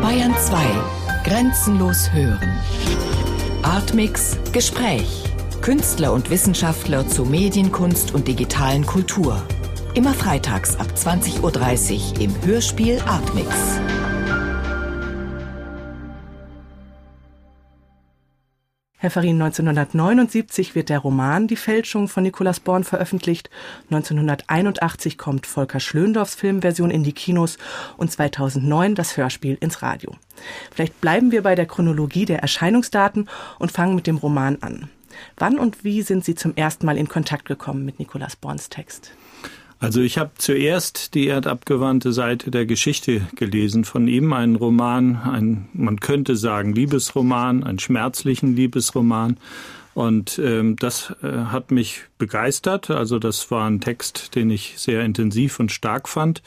Bayern 2. Grenzenlos hören. Artmix Gespräch. Künstler und Wissenschaftler zu Medienkunst und digitalen Kultur. Immer freitags ab 20.30 Uhr im Hörspiel Artmix. Herr Farin, 1979 wird der Roman Die Fälschung von Nikolaus Born veröffentlicht. 1981 kommt Volker Schlöndorffs Filmversion in die Kinos und 2009 das Hörspiel ins Radio. Vielleicht bleiben wir bei der Chronologie der Erscheinungsdaten und fangen mit dem Roman an. Wann und wie sind Sie zum ersten Mal in Kontakt gekommen mit Nikolaus Borns Text? Also ich habe zuerst die erdabgewandte Seite der Geschichte gelesen von ihm, einen Roman, ein, man könnte sagen, Liebesroman, einen schmerzlichen Liebesroman. Und ähm, das äh, hat mich begeistert. Also das war ein Text, den ich sehr intensiv und stark fand.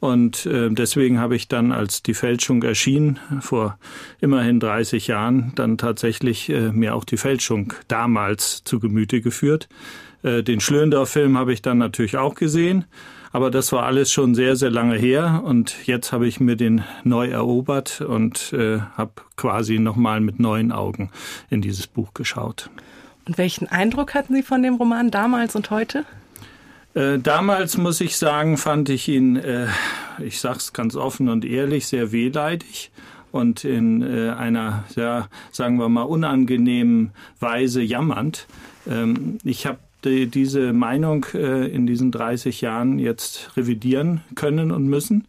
Und äh, deswegen habe ich dann, als die Fälschung erschien, vor immerhin 30 Jahren, dann tatsächlich äh, mir auch die Fälschung damals zu Gemüte geführt. Äh, den Schlöndorff-Film habe ich dann natürlich auch gesehen. Aber das war alles schon sehr, sehr lange her und jetzt habe ich mir den neu erobert und äh, habe quasi nochmal mit neuen Augen in dieses Buch geschaut. Und welchen Eindruck hatten Sie von dem Roman damals und heute? Äh, damals muss ich sagen, fand ich ihn, äh, ich sage es ganz offen und ehrlich, sehr wehleidig und in äh, einer, ja, sagen wir mal, unangenehmen Weise jammernd. Ähm, ich habe die, diese Meinung äh, in diesen 30 Jahren jetzt revidieren können und müssen.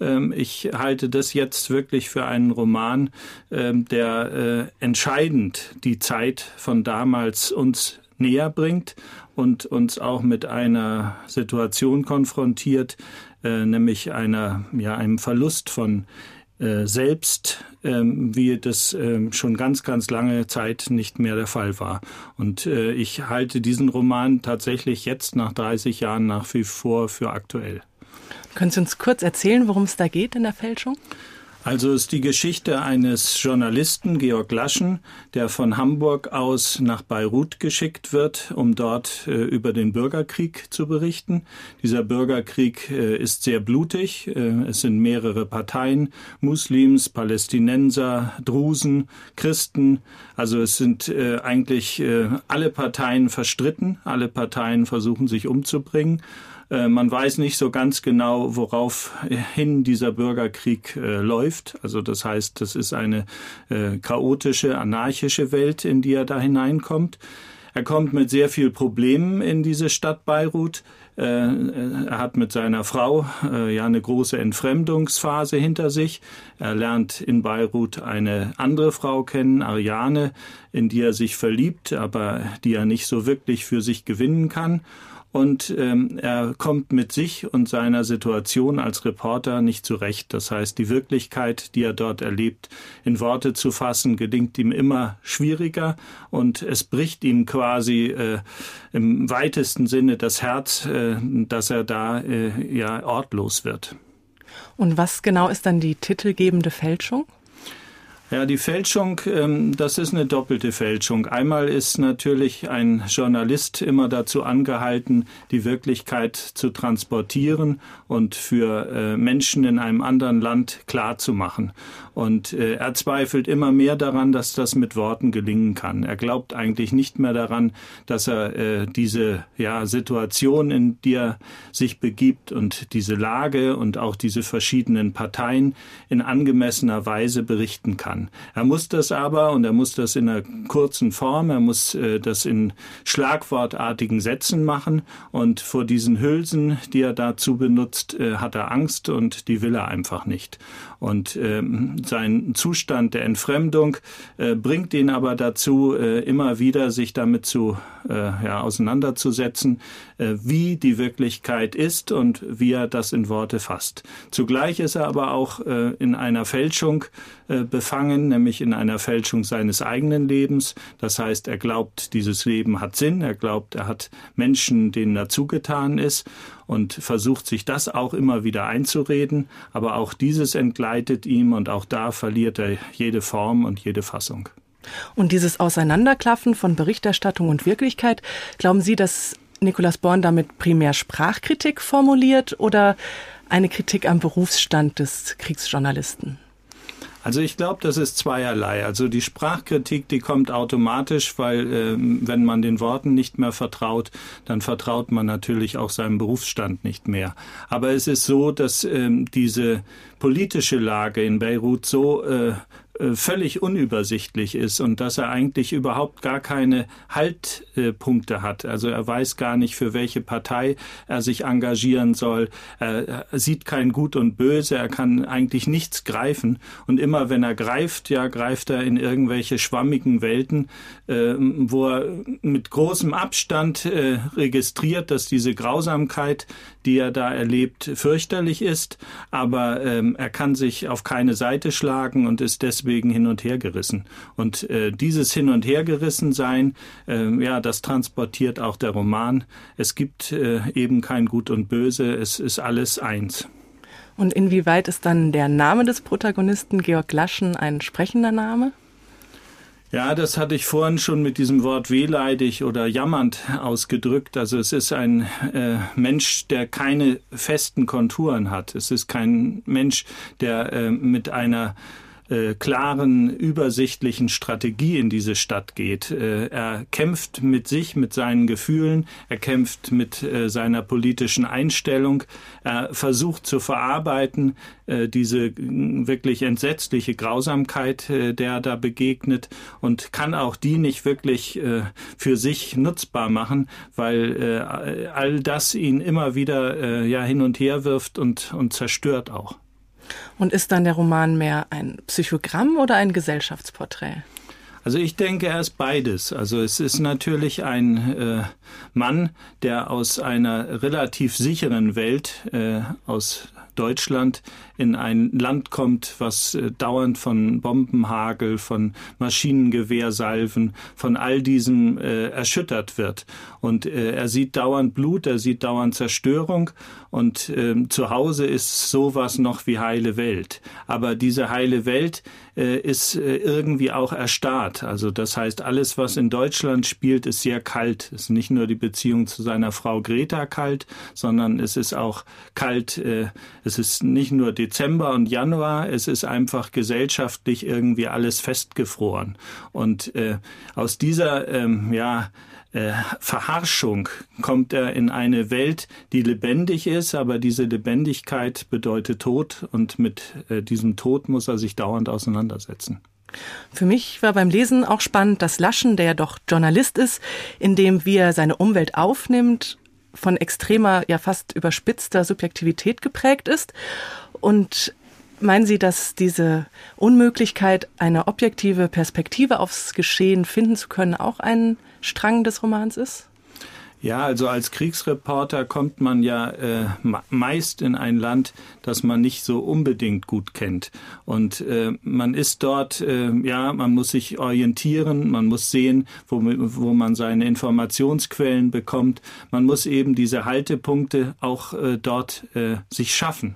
Ähm, ich halte das jetzt wirklich für einen Roman, ähm, der äh, entscheidend die Zeit von damals uns näher bringt und uns auch mit einer Situation konfrontiert, äh, nämlich einer, ja, einem Verlust von selbst, ähm, wie das ähm, schon ganz, ganz lange Zeit nicht mehr der Fall war. Und äh, ich halte diesen Roman tatsächlich jetzt nach 30 Jahren nach wie vor für aktuell. Können Sie uns kurz erzählen, worum es da geht in der Fälschung? Also ist die Geschichte eines Journalisten, Georg Laschen, der von Hamburg aus nach Beirut geschickt wird, um dort äh, über den Bürgerkrieg zu berichten. Dieser Bürgerkrieg äh, ist sehr blutig. Äh, es sind mehrere Parteien, Muslims, Palästinenser, Drusen, Christen. Also es sind äh, eigentlich äh, alle Parteien verstritten. Alle Parteien versuchen sich umzubringen. Äh, man weiß nicht so ganz genau, woraufhin dieser Bürgerkrieg äh, läuft. Also das heißt, das ist eine äh, chaotische, anarchische Welt, in die er da hineinkommt. Er kommt mit sehr viel Problemen in diese Stadt Beirut. Er hat mit seiner Frau ja eine große Entfremdungsphase hinter sich. Er lernt in Beirut eine andere Frau kennen, Ariane, in die er sich verliebt, aber die er nicht so wirklich für sich gewinnen kann und ähm, er kommt mit sich und seiner Situation als Reporter nicht zurecht. Das heißt, die Wirklichkeit, die er dort erlebt, in Worte zu fassen, gelingt ihm immer schwieriger und es bricht ihm quasi äh, im weitesten Sinne das Herz, äh, dass er da äh, ja ortlos wird. Und was genau ist dann die titelgebende Fälschung? Ja, die Fälschung, ähm, das ist eine doppelte Fälschung. Einmal ist natürlich ein Journalist immer dazu angehalten, die Wirklichkeit zu transportieren und für äh, Menschen in einem anderen Land klar zu machen. Und äh, er zweifelt immer mehr daran, dass das mit Worten gelingen kann. Er glaubt eigentlich nicht mehr daran, dass er äh, diese ja, Situation, in die er sich begibt und diese Lage und auch diese verschiedenen Parteien in angemessener Weise berichten kann. Er muss das aber und er muss das in einer kurzen Form, er muss äh, das in schlagwortartigen Sätzen machen und vor diesen Hülsen, die er dazu benutzt, äh, hat er Angst und die will er einfach nicht. Und ähm, sein Zustand der Entfremdung äh, bringt ihn aber dazu, äh, immer wieder sich damit zu äh, ja, auseinanderzusetzen, äh, wie die Wirklichkeit ist und wie er das in Worte fasst. Zugleich ist er aber auch äh, in einer Fälschung äh, befangen, nämlich in einer Fälschung seines eigenen Lebens. Das heißt, er glaubt, dieses Leben hat Sinn, er glaubt, er hat Menschen, denen er zugetan ist und versucht sich das auch immer wieder einzureden, aber auch dieses entgleitet ihm und auch da verliert er jede Form und jede Fassung. Und dieses Auseinanderklaffen von Berichterstattung und Wirklichkeit, glauben Sie, das Nikolaus Born damit primär Sprachkritik formuliert oder eine Kritik am Berufsstand des Kriegsjournalisten? Also ich glaube, das ist zweierlei. Also die Sprachkritik, die kommt automatisch, weil äh, wenn man den Worten nicht mehr vertraut, dann vertraut man natürlich auch seinem Berufsstand nicht mehr. Aber es ist so, dass äh, diese politische Lage in Beirut so äh, völlig unübersichtlich ist und dass er eigentlich überhaupt gar keine Haltpunkte hat. Also er weiß gar nicht, für welche Partei er sich engagieren soll. Er sieht kein Gut und Böse. Er kann eigentlich nichts greifen. Und immer wenn er greift, ja, greift er in irgendwelche schwammigen Welten, äh, wo er mit großem Abstand äh, registriert, dass diese Grausamkeit, die er da erlebt, fürchterlich ist. Aber ähm, er kann sich auf keine Seite schlagen und ist deswegen deswegen hin und her gerissen. Und äh, dieses Hin und her gerissen sein, äh, ja, das transportiert auch der Roman. Es gibt äh, eben kein Gut und Böse, es ist alles eins. Und inwieweit ist dann der Name des Protagonisten Georg Laschen ein sprechender Name? Ja, das hatte ich vorhin schon mit diesem Wort wehleidig oder jammernd ausgedrückt. Also es ist ein äh, Mensch, der keine festen Konturen hat. Es ist kein Mensch, der äh, mit einer äh, klaren, übersichtlichen Strategie in diese Stadt geht. Äh, er kämpft mit sich, mit seinen Gefühlen, er kämpft mit äh, seiner politischen Einstellung, er versucht zu verarbeiten äh, diese wirklich entsetzliche Grausamkeit, äh, der da begegnet und kann auch die nicht wirklich für sich nutzbar machen, weil all das ihn immer wieder ja hin und her wirft und, und zerstört auch. Und ist dann der Roman mehr ein Psychogramm oder ein Gesellschaftsporträt? Also ich denke, er ist beides. Also es ist natürlich ein äh, Mann, der aus einer relativ sicheren Welt, äh, aus Deutschland, in ein Land kommt, was äh, dauernd von Bombenhagel, von Maschinengewehrsalven, von all diesem äh, erschüttert wird. Und äh, er sieht dauernd Blut, er sieht dauernd Zerstörung und äh, zu Hause ist sowas noch wie heile Welt. Aber diese heile Welt äh, ist äh, irgendwie auch erstarrt. Also das heißt, alles, was in Deutschland spielt, ist sehr kalt. Es ist nicht nur die Beziehung zu seiner Frau Greta kalt, sondern es ist auch kalt. Es ist nicht nur Dezember und Januar, es ist einfach gesellschaftlich irgendwie alles festgefroren. Und äh, aus dieser ähm, ja äh, Verharschung kommt er in eine Welt, die lebendig ist, aber diese Lebendigkeit bedeutet Tod und mit äh, diesem Tod muss er sich dauernd auseinandersetzen. Für mich war beim Lesen auch spannend, dass Laschen, der ja doch Journalist ist, in dem, wie er seine Umwelt aufnimmt, von extremer, ja fast überspitzter Subjektivität geprägt ist. Und meinen Sie, dass diese Unmöglichkeit, eine objektive Perspektive aufs Geschehen finden zu können, auch ein Strang des Romans ist? Ja, also als Kriegsreporter kommt man ja äh, meist in ein Land, das man nicht so unbedingt gut kennt. Und äh, man ist dort, äh, ja, man muss sich orientieren, man muss sehen, wo, wo man seine Informationsquellen bekommt. Man muss eben diese Haltepunkte auch äh, dort äh, sich schaffen.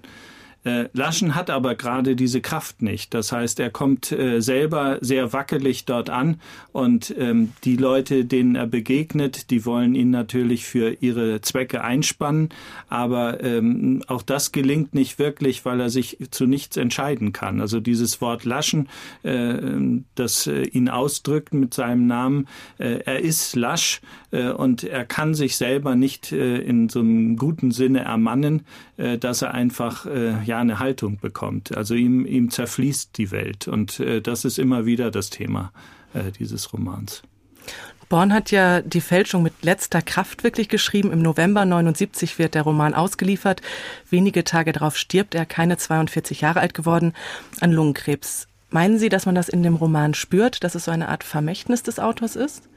Äh, Laschen hat aber gerade diese Kraft nicht. Das heißt, er kommt äh, selber sehr wackelig dort an und ähm, die Leute, denen er begegnet, die wollen ihn natürlich für ihre Zwecke einspannen, aber ähm, auch das gelingt nicht wirklich, weil er sich zu nichts entscheiden kann. Also dieses Wort Laschen, äh, das ihn ausdrückt mit seinem Namen, er ist lasch und er kann sich selber nicht in so einem guten Sinne ermannen, dass er einfach ja eine Haltung bekommt. Also ihm, ihm zerfließt die Welt. Und äh, das ist immer wieder das Thema äh, dieses Romans. Born hat ja die Fälschung mit letzter Kraft wirklich geschrieben. Im November 79 wird der Roman ausgeliefert. Wenige Tage darauf stirbt er, keine 42 Jahre alt geworden, an Lungenkrebs. Meinen Sie, dass man das in dem Roman spürt, dass es so eine Art Vermächtnis des Autors ist?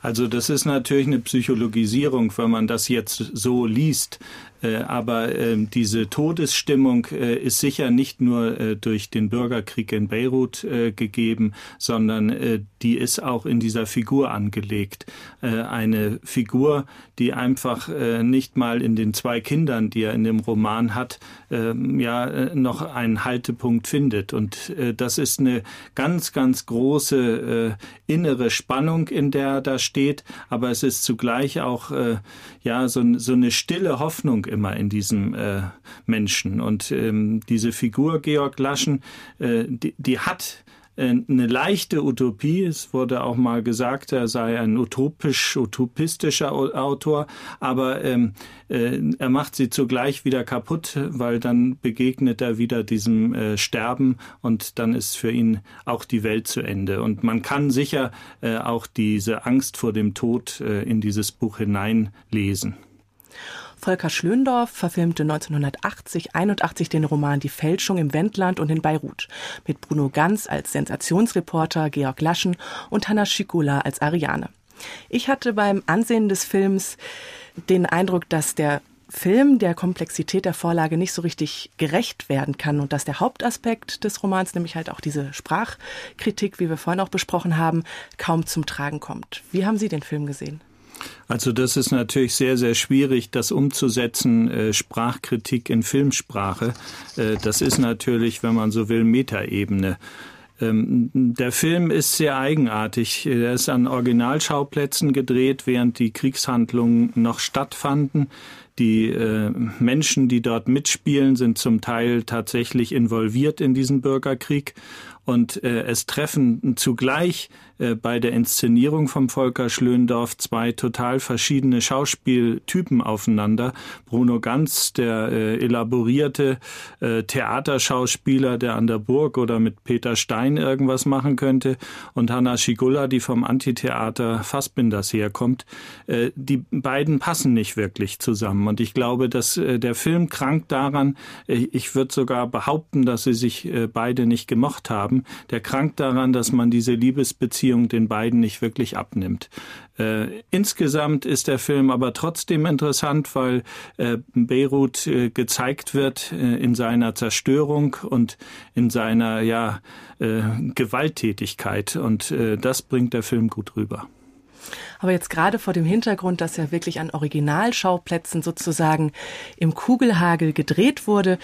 Also das ist natürlich eine Psychologisierung, wenn man das jetzt so liest. Äh, aber äh, diese Todesstimmung äh, ist sicher nicht nur äh, durch den Bürgerkrieg in Beirut gegeben, sondern die ist auch in dieser Figur angelegt. eine Figur, die einfach nicht mal in den zwei Kindern, die er in dem Roman hat, ähm, ja noch einen Haltepunkt findet. Und das ist eine ganz, ganz große innere Spannung, in der er da steht, aber es ist zugleich auch ja so, so eine stille Hoffnung immer in diesem äh, Menschen. Und ähm, diese Figur Georg Laschen, äh, die, die hat äh, eine leichte Utopie. Es wurde auch mal gesagt, er sei ein utopisch, utopistischer Autor, aber ähm, äh, er macht sie zugleich wieder kaputt, weil dann begegnet er wieder diesem äh, Sterben und dann ist für ihn auch die Welt zu Ende. Und man kann sicher äh, auch diese Angst vor dem Tod äh, in dieses Buch hineinlesen. Volker Schlöndorff verfilmte 1980, 81 den Roman Die Fälschung im Wendland und in Beirut mit Bruno Ganz als Sensationsreporter, Georg Laschen und Hanna Schikula als Ariane. Ich hatte beim Ansehen des Films den Eindruck, dass der Film der Komplexität der Vorlage nicht so richtig gerecht werden kann und dass der Hauptaspekt des Romans, nämlich halt auch diese Sprachkritik, wie wir vorhin auch besprochen haben, kaum zum Tragen kommt. Wie haben Sie den Film gesehen? Also das ist natürlich sehr, sehr schwierig, das umzusetzen, äh, Sprachkritik in Filmsprache. Äh, das ist natürlich, wenn man so will, Metaebene. Ähm, der Film ist sehr eigenartig. Er ist an Originalschauplätzen gedreht, während die Kriegshandlungen noch stattfanden. Die äh, Menschen, die dort mitspielen, sind zum Teil tatsächlich involviert in diesen Bürgerkrieg. Und es treffen zugleich äh, bei der Inszenierung vom Volker Schlöndorff zwei total verschiedene Schauspieltypen aufeinander. Bruno Ganz, der äh, elaborierte äh, Theaterschauspieler, der an der Burg oder mit Peter Stein irgendwas machen könnte, und Hanna Schigulla, die vom Antitheater Fassbinders herkommt. Äh, die beiden passen nicht wirklich zusammen. Und ich glaube, dass äh, der Film krankt daran, ich würde sogar behaupten, dass sie sich beide nicht gemocht haben. Der krankt daran, dass man diese Liebesbeziehung Beziehung den beiden nicht wirklich abnimmt. Äh, insgesamt ist der Film aber trotzdem interessant, weil äh, Beirut äh, gezeigt wird äh, in seiner Zerstörung und in seiner ja, äh, Gewalttätigkeit. Und äh, das bringt der Film gut rüber. Aber jetzt gerade vor dem Hintergrund, dass er wirklich an Originalschauplätzen sozusagen im Kugelhagel gedreht wurde,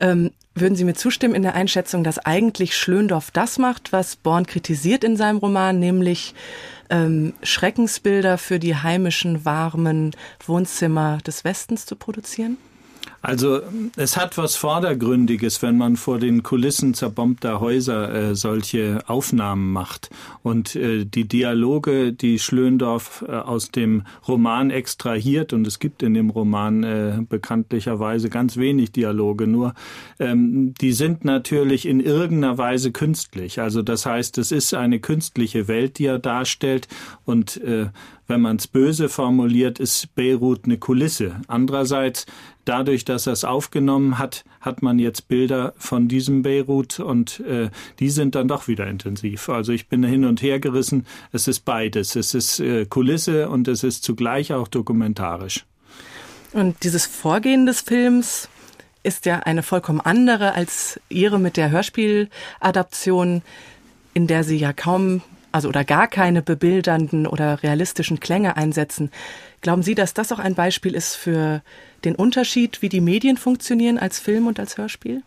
ähm, würden Sie mir zustimmen in der Einschätzung, dass eigentlich Schlöndorff das macht, was Born kritisiert in seinem Roman, nämlich ähm, Schreckensbilder für die heimischen, warmen Wohnzimmer des Westens zu produzieren? Also es hat was Vordergründiges, wenn man vor den Kulissen zerbombter Häuser äh, solche Aufnahmen macht. Und äh, die Dialoge, die Schlöndorff äh, aus dem Roman extrahiert, und es gibt in dem Roman äh, bekanntlicherweise ganz wenig Dialoge nur, ähm, die sind natürlich in irgendeiner Weise künstlich. Also das heißt, es ist eine künstliche Welt, die er darstellt und äh, wenn man es böse formuliert, ist Beirut eine Kulisse. Andererseits, dadurch, dass er es aufgenommen hat, hat man jetzt Bilder von diesem Beirut und äh, die sind dann doch wieder intensiv. Also ich bin hin und her gerissen. Es ist beides. Es ist äh, Kulisse und es ist zugleich auch dokumentarisch. Und dieses Vorgehen des Films ist ja eine vollkommen andere als ihre mit der Hörspieladaption, in der sie ja kaum also oder gar keine bebildernden oder realistischen Klänge einsetzen. Glauben Sie, dass das auch ein Beispiel ist für den Unterschied, wie die Medien funktionieren als Film und als Hörspiel?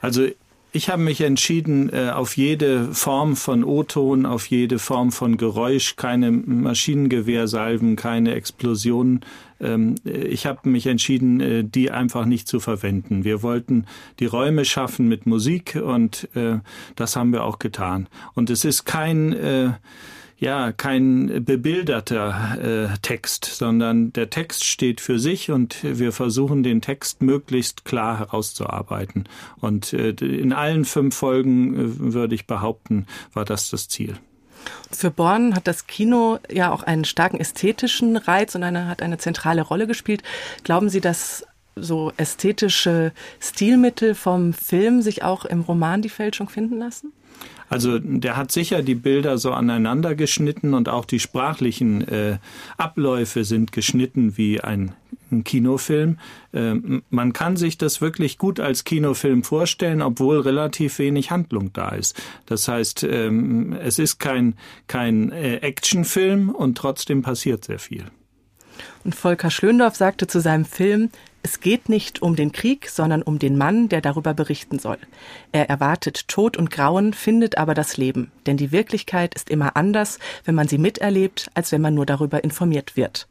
Also ich habe mich entschieden, äh, auf jede Form von O-Ton, auf jede Form von Geräusch, keine Maschinengewehrsalven, keine Explosionen. Ähm, ich habe mich entschieden, äh, die einfach nicht zu verwenden. Wir wollten die Räume schaffen mit Musik und äh, das haben wir auch getan. Und es ist kein ja kein bebilderter äh, Text, sondern der Text steht für sich und wir versuchen den Text möglichst klar herauszuarbeiten. Und äh, in allen fünf Folgen äh, würde ich behaupten, war das das Ziel. Für Born hat das Kino ja auch einen starken ästhetischen Reiz und eine, hat eine zentrale Rolle gespielt. Glauben Sie, dass so ästhetische Stilmittel vom Film sich auch im Roman Die Fälschung finden lassen? Also der hat sicher die Bilder so aneinander geschnitten und auch die sprachlichen äh, Abläufe sind geschnitten wie ein, ein Kinofilm. Äh, man kann sich das wirklich gut als Kinofilm vorstellen, obwohl relativ wenig Handlung da ist. Das heißt, ähm, es ist kein, kein äh, Actionfilm und trotzdem passiert sehr viel. Und Volker Schlöndorff sagte zu seinem Film, es geht nicht um den Krieg, sondern um den Mann, der darüber berichten soll. Er erwartet Tod und Grauen, findet aber das Leben. Denn die Wirklichkeit ist immer anders, wenn man sie miterlebt, als wenn man nur darüber informiert wird.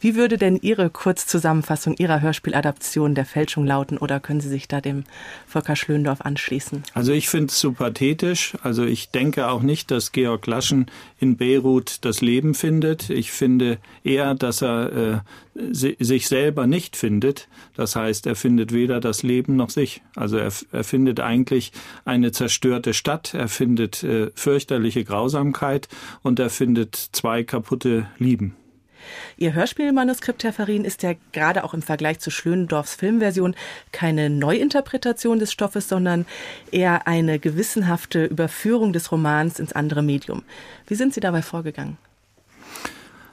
Wie würde denn Ihre Kurzzusammenfassung Ihrer Hörspieladaption der Fälschung lauten oder können Sie sich da dem Volker Schlöndorf anschließen? Also ich finde es so pathetisch. Also ich denke auch nicht, dass Georg Laschen in Beirut das Leben findet. Ich finde eher, dass er äh, sich selber nicht findet. Das heißt, er findet weder das Leben noch sich. Also er, er findet eigentlich eine zerstörte Stadt, er findet äh, fürchterliche Grausamkeit und er findet zwei kaputte Lieben. Ihr Hörspielmanuskript, Herr Farin, ist ja gerade auch im Vergleich zu Schlönendorfs Filmversion keine Neuinterpretation des Stoffes, sondern eher eine gewissenhafte Überführung des Romans ins andere Medium. Wie sind Sie dabei vorgegangen?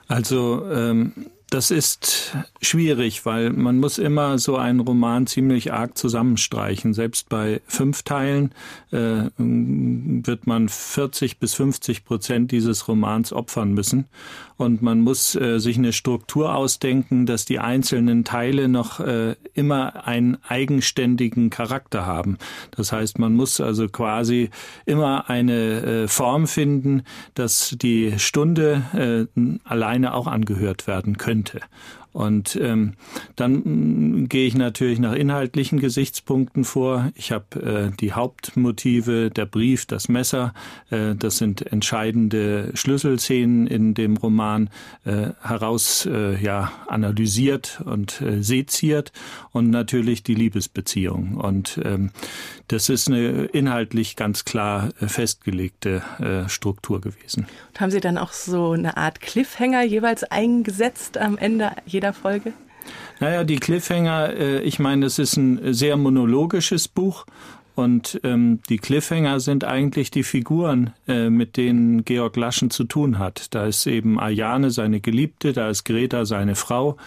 Also ähm, das ist schwierig, weil man muss immer so einen Roman ziemlich arg zusammenstreichen. Selbst bei fünf Teilen äh, wird man 40 bis 50 Prozent dieses Romans opfern müssen. Und man muss äh, sich eine Struktur ausdenken, dass die einzelnen Teile noch äh, immer einen eigenständigen Charakter haben. Das heißt, man muss also quasi immer eine äh, Form finden, dass die Stunde äh, alleine auch angehört werden könnte könnte. Und ähm, dann mm, gehe ich natürlich nach inhaltlichen Gesichtspunkten vor. Ich habe äh, die Hauptmotive, der Brief, das Messer. Äh, das sind entscheidende Schlüsselszenen in dem Roman äh, heraus äh, ja analysiert und äh, seziert und natürlich die Liebesbeziehung. Und ähm, das ist eine inhaltlich ganz klar äh, festgelegte äh, Struktur gewesen. Und haben Sie dann auch so eine Art Cliffhanger jeweils eingesetzt am Ende jeder Folge? Naja, die Cliffhanger, äh, ich meine, es ist ein sehr monologisches Buch und ähm, die Cliffhanger sind eigentlich die Figuren, äh, mit denen Georg Laschen zu tun hat. Da ist eben Ayane seine Geliebte, da ist Greta seine Frau.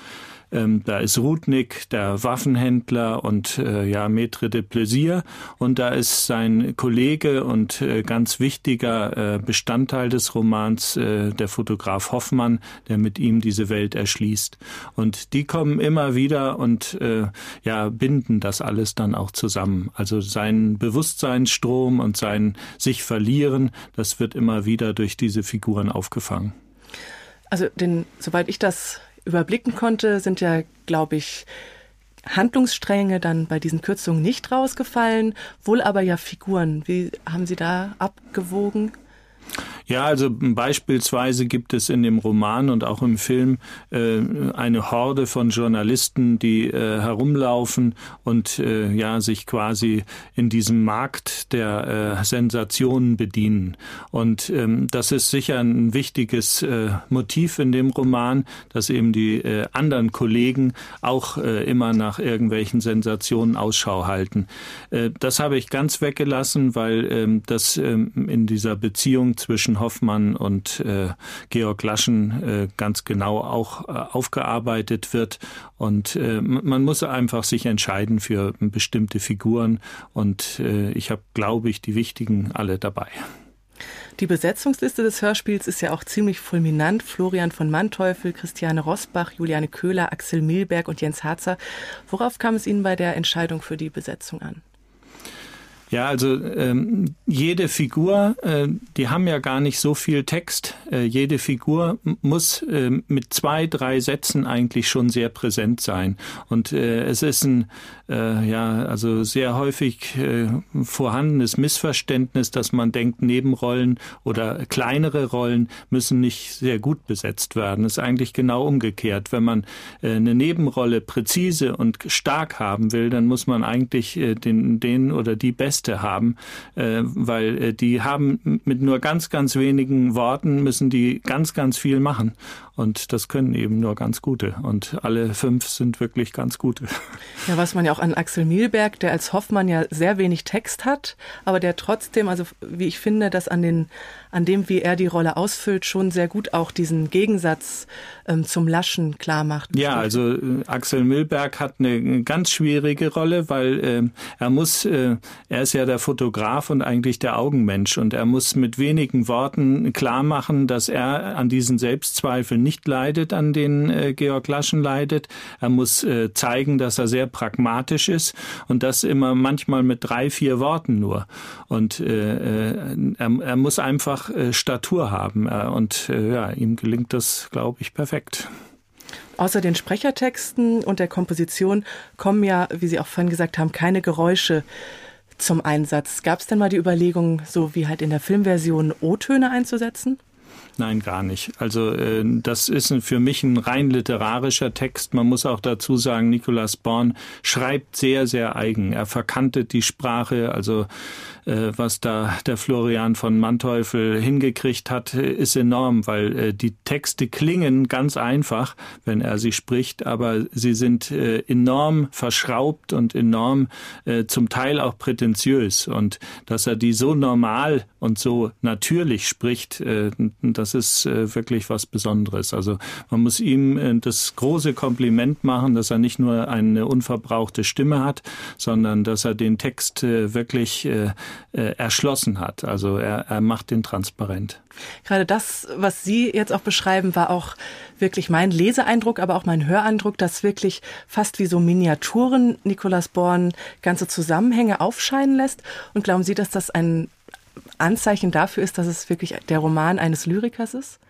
Ähm, da ist Rudnick, der Waffenhändler und äh, ja, Maître de Plaisir. Und da ist sein Kollege und äh, ganz wichtiger äh, Bestandteil des Romans, äh, der Fotograf Hoffmann, der mit ihm diese Welt erschließt. Und die kommen immer wieder und äh, ja, binden das alles dann auch zusammen. Also sein Bewusstseinsstrom und sein sich verlieren, das wird immer wieder durch diese Figuren aufgefangen. Also den, soweit ich das überblicken konnte, sind ja, glaube ich, Handlungsstränge dann bei diesen Kürzungen nicht rausgefallen, wohl aber ja Figuren. Wie haben Sie da abgewogen? Ja, also beispielsweise gibt es in dem Roman und auch im Film äh, eine Horde von Journalisten, die äh, herumlaufen und äh, ja sich quasi in diesem Markt der äh, Sensationen bedienen. Und ähm, das ist sicher ein wichtiges äh, Motiv in dem Roman, dass eben die äh, anderen Kollegen auch immer nach irgendwelchen Sensationen Ausschau halten. Das habe ich ganz weggelassen, weil äh, das äh, in dieser Beziehung zwischen zwischen Hoffmann und äh, Georg Laschen äh, ganz genau auch äh, aufgearbeitet wird. Und äh, man muss einfach sich entscheiden für bestimmte Figuren. Und äh, ich habe, glaube ich, die wichtigen alle dabei. Die Besetzungsliste des Hörspiels ist ja auch ziemlich fulminant. Florian von Manteuffel, Christiane Rosbach, Juliane Köhler, Axel Milberg und Jens Harzer. Worauf kam es Ihnen bei der Entscheidung für die Besetzung an? Ja, also ähm, jede Figur, äh, die haben ja gar nicht so viel Text. Äh, jede Figur muss äh, mit zwei, drei Sätzen eigentlich schon sehr präsent sein. Und äh, es ist ein äh, ja also sehr häufig äh, vorhandenes Missverständnis, dass man denkt, Nebenrollen oder kleinere Rollen müssen nicht sehr gut besetzt werden. Das ist eigentlich genau umgekehrt. Wenn man äh, eine Nebenrolle präzise und stark haben will, dann muss man eigentlich äh, den, den oder die beste Texte haben, äh, weil äh, die haben mit nur ganz, ganz wenigen Worten müssen die ganz, ganz viel machen. Und das können eben nur ganz gute. Und alle fünf sind wirklich ganz gute. Ja, was man ja auch an Axel Mielberg, der als Hoffmann ja sehr wenig Text hat, aber der trotzdem, also wie ich finde, dass an den, an dem, wie er die Rolle ausfüllt, schon sehr gut auch diesen Gegensatz ähm, zum Laschen klar macht. Ja, also äh, Axel Milberg hat eine ganz schwierige Rolle, weil äh, er muss, äh, er ist ja der Fotograf und eigentlich der Augenmensch und er muss mit wenigen Worten klar machen, dass er an diesen Selbstzweifeln nicht leidet, an denen äh, Georg Laschen leidet. Er muss äh, zeigen, dass er sehr pragmatisch ist und das immer manchmal mit drei, vier Worten nur. Und äh, äh er, er muss einfach äh, Statur haben äh, und äh, ja, ihm gelingt das, glaube ich, perfekt. Außer den Sprechertexten und der Komposition kommen ja, wie Sie auch vorhin gesagt haben, keine Geräusche zum Einsatz. Gab es denn mal die Überlegung, so wie halt in der Filmversion O-Töne einzusetzen? Nein, gar nicht. Also äh, das ist für mich ein rein literarischer Text. Man muss auch dazu sagen, Nicolas Born schreibt sehr, sehr eigen. Er verkantet die Sprache. Also äh, was da der Florian von Manteuffel hingekriegt hat, ist enorm, weil äh, die Texte klingen ganz einfach, wenn er sie spricht, aber sie sind äh, enorm verschraubt und enorm äh, zum Teil auch prätentiös. Und dass er die so normal und so natürlich spricht, äh, das ist äh, wirklich was Besonderes. Also man muss ihm äh, das große Kompliment machen, dass er nicht nur eine unverbrauchte Stimme hat, sondern dass er den Text wirklich erschlossen hat. Also er, er macht den transparent. Gerade das, was Sie jetzt auch beschreiben, war auch wirklich mein Leseeindruck, aber auch mein Höreindruck, dass wirklich fast wie so Miniaturen Nikolaus Born ganze Zusammenhänge aufscheinen lässt. Und glauben Sie, dass das ein Anzeichen dafür ist, dass es wirklich der Roman eines Lyrikers ist?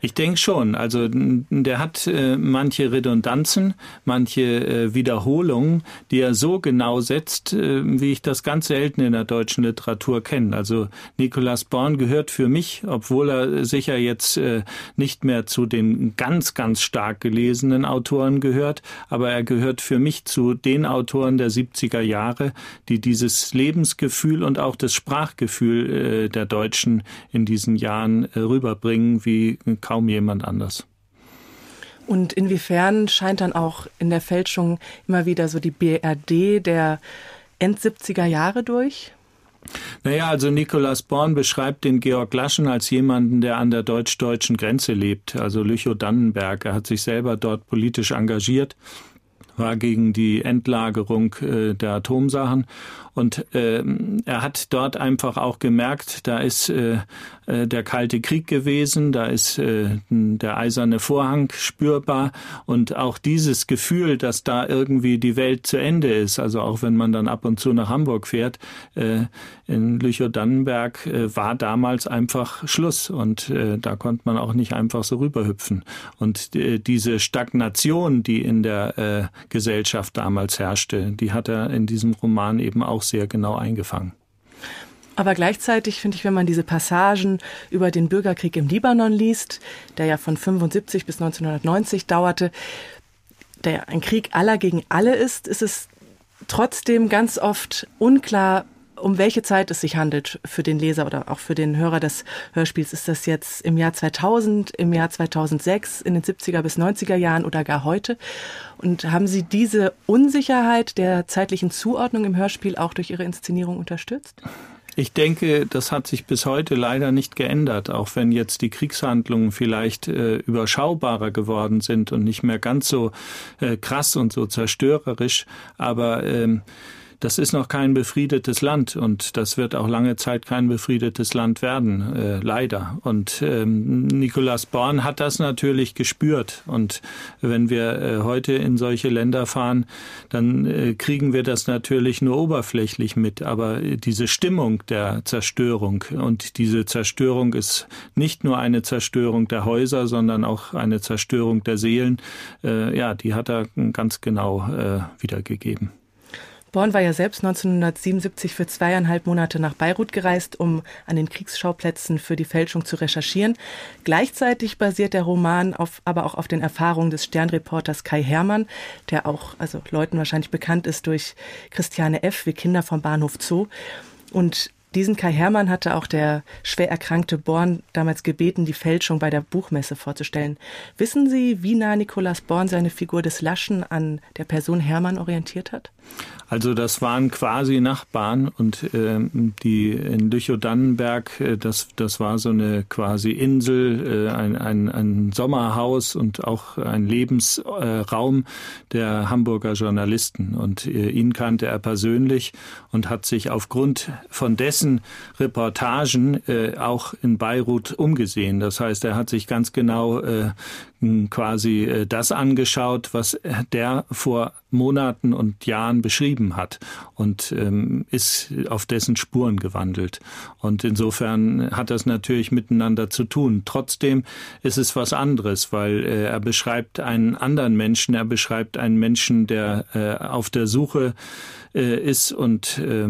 Ich denke schon. Also der hat äh, manche Redundanzen, manche äh, Wiederholungen, die er so genau setzt, äh, wie ich das ganz selten in der deutschen Literatur kenne. Also Nicolas Born gehört für mich, obwohl er sicher jetzt äh, nicht mehr zu den ganz, ganz stark gelesenen Autoren gehört, aber er gehört für mich zu den Autoren der 70er Jahre, die dieses Lebensgefühl und auch das Sprachgefühl äh, der Deutschen in diesen Jahren äh, rüberbringen, wie kaum jemand anders. Und inwiefern scheint dann auch in der Fälschung immer wieder so die BRD der End 70er Jahre durch? Naja, also Nikolaus Born beschreibt den Georg Laschen als jemanden, der an der deutsch-deutschen Grenze lebt, also Lüchow-Dannenberg. Er hat sich selber dort politisch engagiert war gegen die Endlagerung äh, der Atomsachen. Und äh, er hat dort einfach auch gemerkt, da ist äh, äh, der Kalte Krieg gewesen, da ist äh, der eiserne Vorhang spürbar. Und auch dieses Gefühl, dass da irgendwie die Welt zu Ende ist, also auch wenn man dann ab und zu nach Hamburg fährt, äh, in Lüchow-Dannenberg äh, war damals einfach Schluss und äh, da konnte man auch nicht einfach so rüberhüpfen. Und äh, diese Stagnation, die in der äh, Gesellschaft damals herrschte, die hat er in diesem Roman eben auch sehr genau eingefangen. Aber gleichzeitig finde ich, wenn man diese Passagen über den Bürgerkrieg im Libanon liest, der ja von 75 bis 1990 dauerte, der ein Krieg aller gegen alle ist, ist es trotzdem ganz oft unklar, um welche Zeit es sich handelt für den Leser oder auch für den Hörer des Hörspiels. Ist das jetzt im Jahr 2000, im Jahr 2006, in den 70er bis 90er Jahren oder gar heute? Und haben Sie diese Unsicherheit der zeitlichen Zuordnung im Hörspiel auch durch Ihre Inszenierung unterstützt? Ich denke, das hat sich bis heute leider nicht geändert, auch wenn jetzt die Kriegshandlungen vielleicht äh, überschaubarer geworden sind und nicht mehr ganz so äh, krass und so zerstörerisch. Aber ähm, das ist noch kein befriedetes Land und das wird auch lange Zeit kein befriedetes Land werden, äh, leider. Und ähm, Nikolaus Born hat das natürlich gespürt. Und wenn wir äh, heute in solche Länder fahren, dann äh, kriegen wir das natürlich nur oberflächlich mit. Aber diese Stimmung der Zerstörung und diese Zerstörung ist nicht nur eine Zerstörung der Häuser, sondern auch eine Zerstörung der Seelen. Äh, ja, die hat er ganz genau äh, wiedergegeben. Born war ja selbst 1977 für zweieinhalb Monate nach Beirut gereist, um an den Kriegsschauplätzen für die Fälschung zu recherchieren. Gleichzeitig basiert der Roman auf, aber auch auf den Erfahrungen des Sternreporters Kai Hermann, der auch, also Leuten wahrscheinlich bekannt ist durch Christiane F. wie Kinder vom Bahnhof Zoo. Und Diesen Kai Hermann hatte auch der schwer erkrankte Born damals gebeten, die Fälschung bei der Buchmesse vorzustellen. Wissen Sie, wie nah Nikolaus Born seine Figur des Laschen an der Person Hermann orientiert hat? Also das waren quasi Nachbarn und äh, die in Lüchow-Dannenberg, äh, das, das war so eine quasi Insel, äh, ein, ein, ein Sommerhaus und auch ein Lebensraum äh, der Hamburger Journalisten. Und äh, ihn kannte er persönlich und hat sich aufgrund von dessen Reportagen äh, auch in Beirut umgesehen. Das heißt, er hat sich ganz genau äh, quasi äh, das angeschaut, was der vor Monaten und Jahren beschrieben hat und ähm, ist auf dessen Spuren gewandelt. Und insofern hat das natürlich miteinander zu tun. Trotzdem ist es was anderes, weil äh, er beschreibt einen anderen Menschen, er beschreibt einen Menschen, der äh, auf der Suche äh, ist und äh,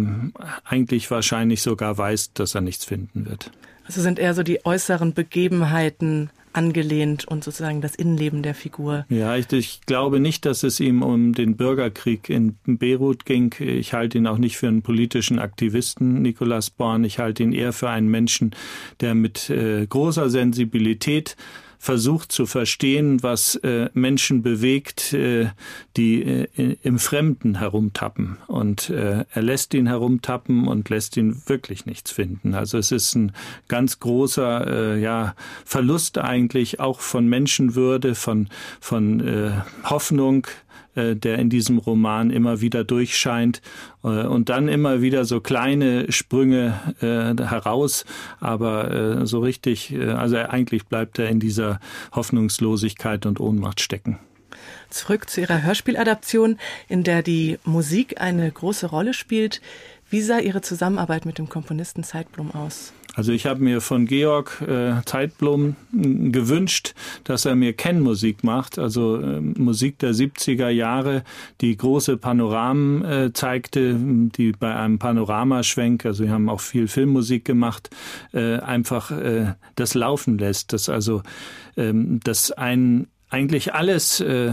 eigentlich wahrscheinlich sogar weiß, dass er nichts finden wird. Also sind eher so die äußeren Begebenheiten angelehnt und sozusagen das Innenleben der Figur. Ja, ich, ich, glaube nicht, dass es ihm um den Bürgerkrieg in Beirut ging. Ich halte ihn auch nicht für einen politischen Aktivisten, Nicolas Born. Ich halte ihn eher für einen Menschen, der mit äh, großer Sensibilität versucht zu verstehen, was äh, Menschen bewegt, äh, die äh, im Fremden herumtappen. Und äh, er lässt ihn herumtappen und lässt ihn wirklich nichts finden. Also es ist ein ganz großer äh, ja, Verlust eigentlich auch von Menschenwürde, von, von äh, Hoffnung, äh, der in diesem Roman immer wieder durchscheint äh, und dann immer wieder so kleine Sprünge äh, heraus, aber so richtig, also eigentlich bleibt er in dieser Hoffnungslosigkeit und Ohnmacht stecken. Zurück zu Ihrer Hörspieladaption, in der die Musik eine große Rolle spielt. Wie sah Ihre Zusammenarbeit mit dem Komponisten Zeitblum aus? Also ich habe mir von Georg äh, Zeitblom gewünscht, dass er mir Kennmusik macht, also äh, Musik der 70er Jahre, die große Panoramen äh, zeigte, die bei einem Panoramaschwenk, also wir haben auch viel Filmmusik gemacht, äh, einfach äh, das laufen lässt, dass also ähm, das ein eigentlich alles äh,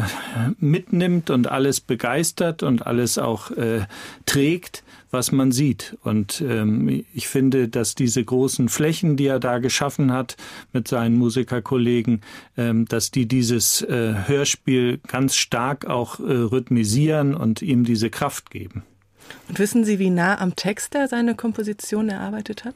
mitnimmt und alles begeistert und alles auch äh, trägt, was man sieht. Und ähm, ich finde, dass diese großen Flächen, die er da geschaffen hat mit seinen Musikerkollegen, ähm, dass die dieses äh, Hörspiel ganz stark auch äh, rhythmisieren und ihm diese Kraft geben. Und wissen Sie, wie nah am Text er seine Komposition erarbeitet hat?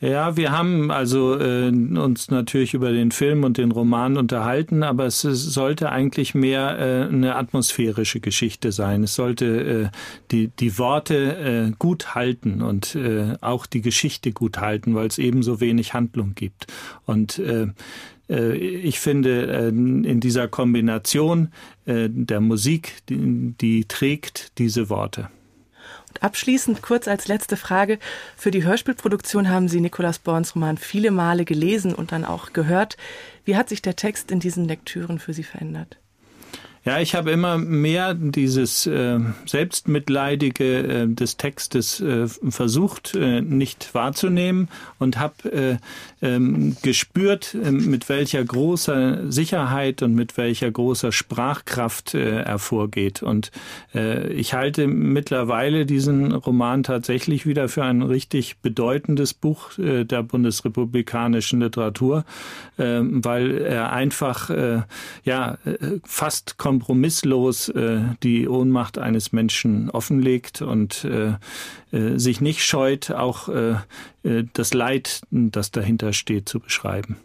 Ja, wir haben also äh, uns natürlich über den Film und den Roman unterhalten, aber es, sollte eigentlich mehr äh, eine atmosphärische Geschichte sein. Es sollte äh, die, die Worte äh, gut halten und äh, auch die Geschichte gut halten, weil es eben so wenig Handlung gibt. Und äh, äh ich finde, äh, in dieser Kombination äh, der Musik, die trägt diese Worte. Abschließend kurz als letzte Frage. Für die Hörspielproduktion haben Sie Nikolaus Borns Roman viele Male gelesen und dann auch gehört. Wie hat sich der Text in diesen Lektüren für Sie verändert? Ja, ich habe immer mehr dieses äh, Selbstmitleidige äh, des Textes äh, versucht äh, nicht wahrzunehmen und habe äh, ähm, gespürt, äh, mit welcher großer Sicherheit und mit welcher großer Sprachkraft äh, er vorgeht. Und äh, ich halte mittlerweile diesen Roman tatsächlich wieder für ein richtig bedeutendes Buch äh, der bundesrepublikanischen Literatur, äh, weil er einfach äh, ja äh, fast kompromisslos äh, die Ohnmacht eines Menschen offenlegt und äh, äh, sich nicht scheut, auch äh, äh das Leid, das dahinter steht, zu beschreiben.